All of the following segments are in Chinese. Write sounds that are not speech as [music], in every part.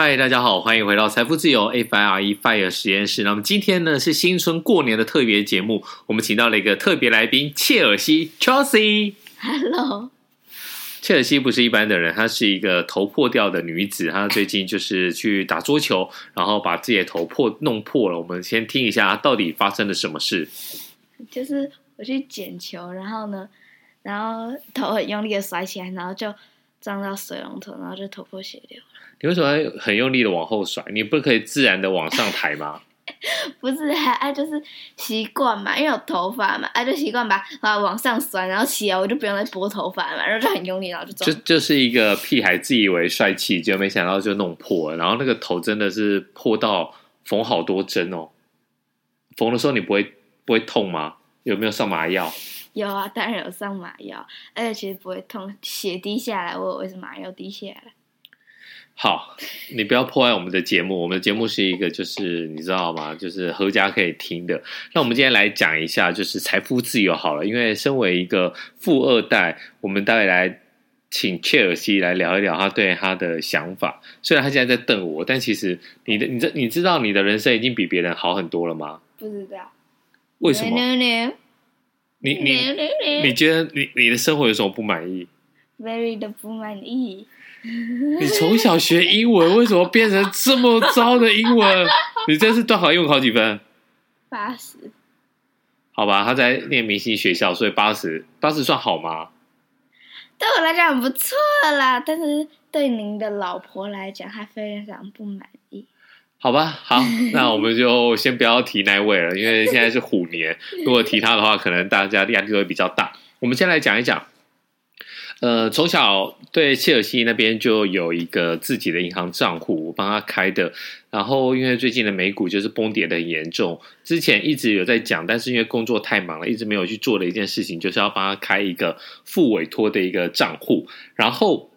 嗨，大家好，欢迎回到财富自由 FIRE FIRE 实验室。那么今天呢是新春过年的特别节目，我们请到了一个特别来宾切尔西 Chelsea。Hello，切尔西不是一般的人，她是一个头破掉的女子。她最近就是去打桌球，然后把自己的头破弄破了。我们先听一下到底发生了什么事。就是我去捡球，然后呢，然后头很用力的甩起来，然后就撞到水龙头，然后就头破血流。你为什么要很用力的往后甩？你不可以自然的往上抬吗？[laughs] 不是，啊，就是习惯嘛，因为有头发嘛，啊，就习惯把把往上甩，然后起来我就不用再拨头发嘛，然后就很用力，然后就撞。就就是一个屁孩自以为帅气，结果没想到就弄破了，然后那个头真的是破到缝好多针哦。缝的时候你不会不会痛吗？有没有上麻药？有啊，当然有上麻药，而且其实不会痛，血滴下来，我为什么麻药滴下来。好，你不要破坏我们的节目。我们的节目是一个，就是你知道吗？就是阖家可以听的。那我们今天来讲一下，就是财富自由好了。因为身为一个富二代，我们待会来请切尔西来聊一聊他对他的想法。虽然他现在在瞪我，但其实你的你这你知道你的人生已经比别人好很多了吗？不知道。为什么？你你 [laughs] 你觉得你你的生活有什么不满意？Very 的不满意。[laughs] 你从小学英文，为什么变成这么糟的英文？[laughs] 你这次段考英文考几分？八十。好吧，他在念明星学校，所以八十，八十算好吗？对我来讲很不错啦，但是对您的老婆来讲，她非常不满意。好吧，好，[laughs] 那我们就先不要提那位了，因为现在是虎年，[laughs] 如果提他的话，可能大家压力会比较大。我们先来讲一讲。呃，从小对切尔西那边就有一个自己的银行账户，我帮他开的。然后因为最近的美股就是崩跌的很严重，之前一直有在讲，但是因为工作太忙了，一直没有去做的一件事情，就是要帮他开一个副委托的一个账户。然后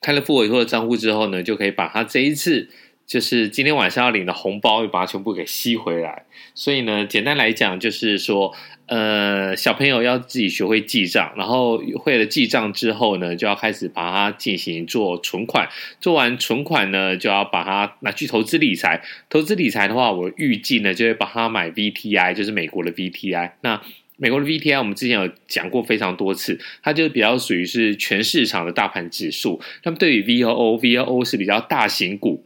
开了副委托的账户之后呢，就可以把他这一次就是今天晚上要领的红包，又把它全部给吸回来。所以呢，简单来讲就是说。呃，小朋友要自己学会记账，然后会了记账之后呢，就要开始把它进行做存款。做完存款呢，就要把它拿去投资理财。投资理财的话，我预计呢，就会把它买 VTI，就是美国的 VTI。那美国的 VTI，我们之前有讲过非常多次，它就比较属于是全市场的大盘指数。那么对于 VOO，VOO 是比较大型股。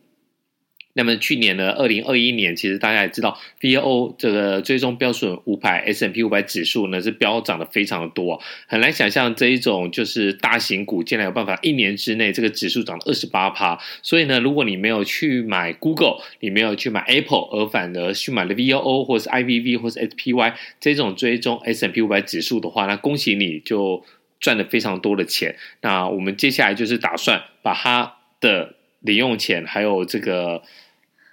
那么去年呢，二零二一年，其实大家也知道，V O 这个追踪标准五百 S&P 五百指数呢是飙涨的非常的多，很难想象这一种就是大型股竟然有办法一年之内这个指数涨了二十八趴。所以呢，如果你没有去买 Google，你没有去买 Apple，而反而去买了 VOO 或是 IVV 或是 SPY 这种追踪 S&P 五百指数的话，那恭喜你就赚了非常多的钱。那我们接下来就是打算把它的。零用钱还有这个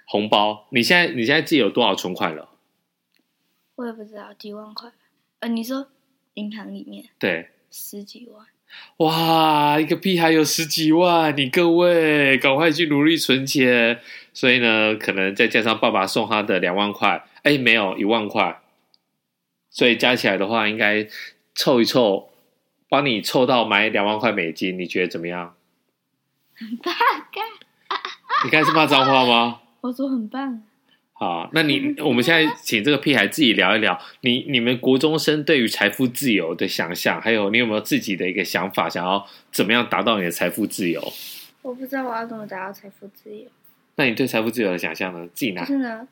红包，你现在你现在自己有多少存款了？我也不知道，几万块。呃，你说银行里面？对，十几万。哇，一个屁还有十几万！你各位赶快去努力存钱。所以呢，可能再加上爸爸送他的两万块，哎，没有一万块，所以加起来的话，应该凑一凑，帮你凑到买两万块美金，你觉得怎么样？很棒，[laughs] 你刚才是骂脏话吗？[laughs] 我说很棒。好，那你我们现在请这个屁孩自己聊一聊，你你们国中生对于财富自由的想象，还有你有没有自己的一个想法，想要怎么样达到你的财富自由？我不知道我要怎么达到财富自由。那你对财富自由的想象呢？自己拿。就是呢，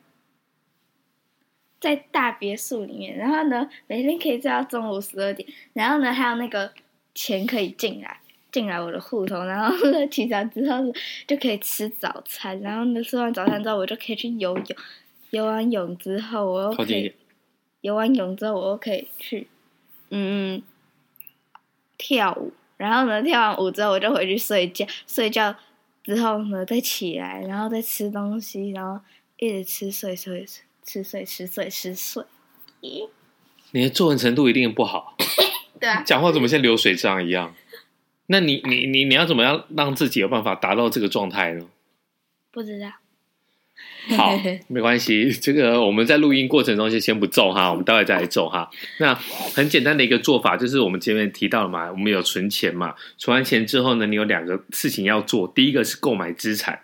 在大别墅里面，然后呢，每天可以睡到中午十二点，然后呢，还有那个钱可以进来。进来我的户头，然后呢，起床之后就可以吃早餐，然后呢，吃完早餐之后，我就可以去游泳，游完泳之后，我又可以游完泳之后，我又可以去嗯跳舞，然后呢，跳完舞之后，我就回去睡觉，睡觉之后呢，再起来，然后再吃东西，然后一直吃睡睡吃吃睡吃睡吃睡。咦，你的作文程度一定不好，[coughs] 对啊，讲话怎么像流水账一样？那你你你你要怎么样让自己有办法达到这个状态呢？不知道。好，[laughs] 没关系，这个我们在录音过程中就先不揍哈，我们待会再来揍哈。那很简单的一个做法，就是我们前面提到了嘛，我们有存钱嘛，存完钱之后呢，你有两个事情要做，第一个是购买资产，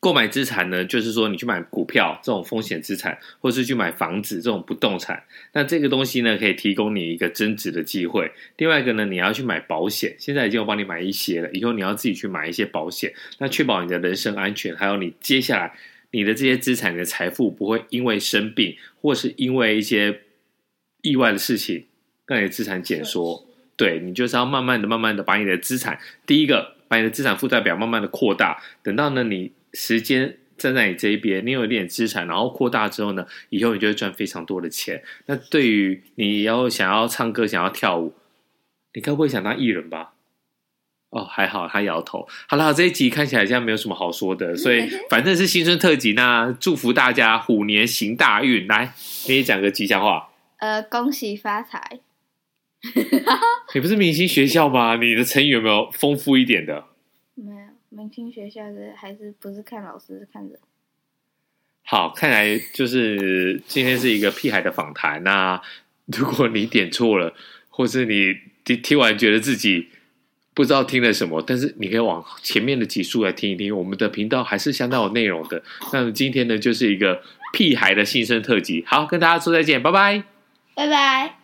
购买资产呢，就是说你去买股票这种风险资产，或是去买房子这种不动产。那这个东西呢，可以提供你一个增值的机会。另外一个呢，你要去买保险，现在已经有帮你买一些了，以后你要自己去买一些保险，那确保你的人身安全，还有你接下来你的这些资产、你的财富不会因为生病或是因为一些意外的事情让你的资产减缩。对，你就是要慢慢的、慢慢的把你的资产，第一个把你的资产负债表慢慢的扩大，等到呢你。时间站在你这一边，你有一点资产，然后扩大之后呢，以后你就会赚非常多的钱。那对于你要想要唱歌、想要跳舞，你该不会想当艺人吧？哦，还好，他摇头。好了，这一集看起来像没有什么好说的，所以反正是新春特辑，那祝福大家虎年行大运。来，给你讲个吉祥话。呃，恭喜发财。[laughs] 你不是明星学校吗？你的成语有没有丰富一点的？明星学校是还是不是看老师是看人？好，看来就是今天是一个屁孩的访谈。那 [laughs] 如果你点错了，或是你听听完觉得自己不知道听了什么，但是你可以往前面的集数来听一听。我们的频道还是相当有内容的。那今天呢，就是一个屁孩的新生特辑。好，跟大家说再见，拜拜，拜拜。